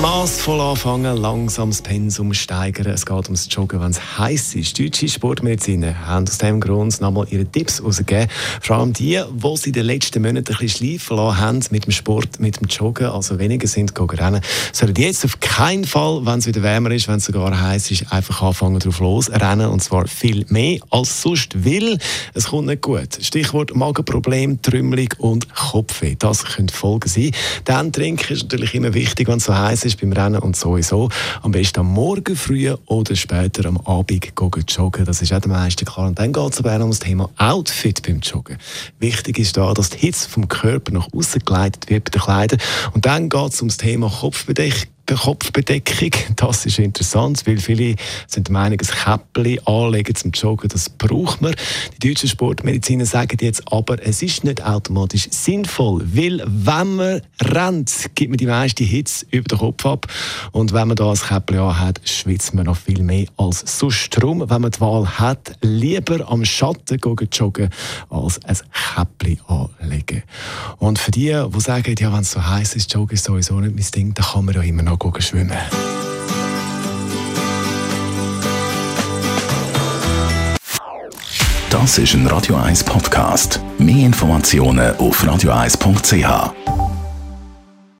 Massvoll anfangen, langsam das Pensum steigern. Es geht ums Joggen, wenn es heiß ist. Deutsche Sportmediziner haben aus diesem Grund nochmal ihre Tipps herausgegeben. Vor allem die, die sie in den letzten Monaten ein bisschen schleifen lassen haben mit dem Sport, mit dem Joggen, also weniger sind gegangen rennen, sollen jetzt auf keinen Fall, wenn es wieder wärmer ist, wenn es sogar heiß ist, einfach anfangen drauf losrennen. Und zwar viel mehr als sonst, weil es kommt nicht gut. Stichwort Magenproblem, Trümmelung und Kopfweh. Das könnte Folgen sein. Dann trinken ist natürlich immer wichtig, wenn es so heiß ist beim Rennen und sowieso. Am besten am Morgen früh oder später am Abend joggen. Das ist auch den meisten klar. Und dann geht es aber auch um das Thema Outfit beim Joggen. Wichtig ist da, dass die Hitze vom Körper nach außen geleitet wird bei den Kleidern. Und dann geht es um das Thema Kopfbedeckung. Kopfbedeckung. Das ist interessant, weil viele sind der Meinung, ein Käppchen anlegen zum Joggen, das braucht man. Die deutschen Sportmediziner sagen jetzt aber, es ist nicht automatisch sinnvoll, weil wenn man rennt, gibt man die meiste Hitze über den Kopf ab und wenn man da ein Käppchen anhat, schwitzt man noch viel mehr als sonst. Darum, wenn man die Wahl hat, lieber am Schatten joggen als ein Käppchen. Und für die, die sagen, ja, wenn es so heiß ist, Joggen ist sowieso nicht mein Ding, dann kann man ja immer noch schwimmen. Das ist ein Radio 1 Podcast. Mehr Informationen auf radio1.ch.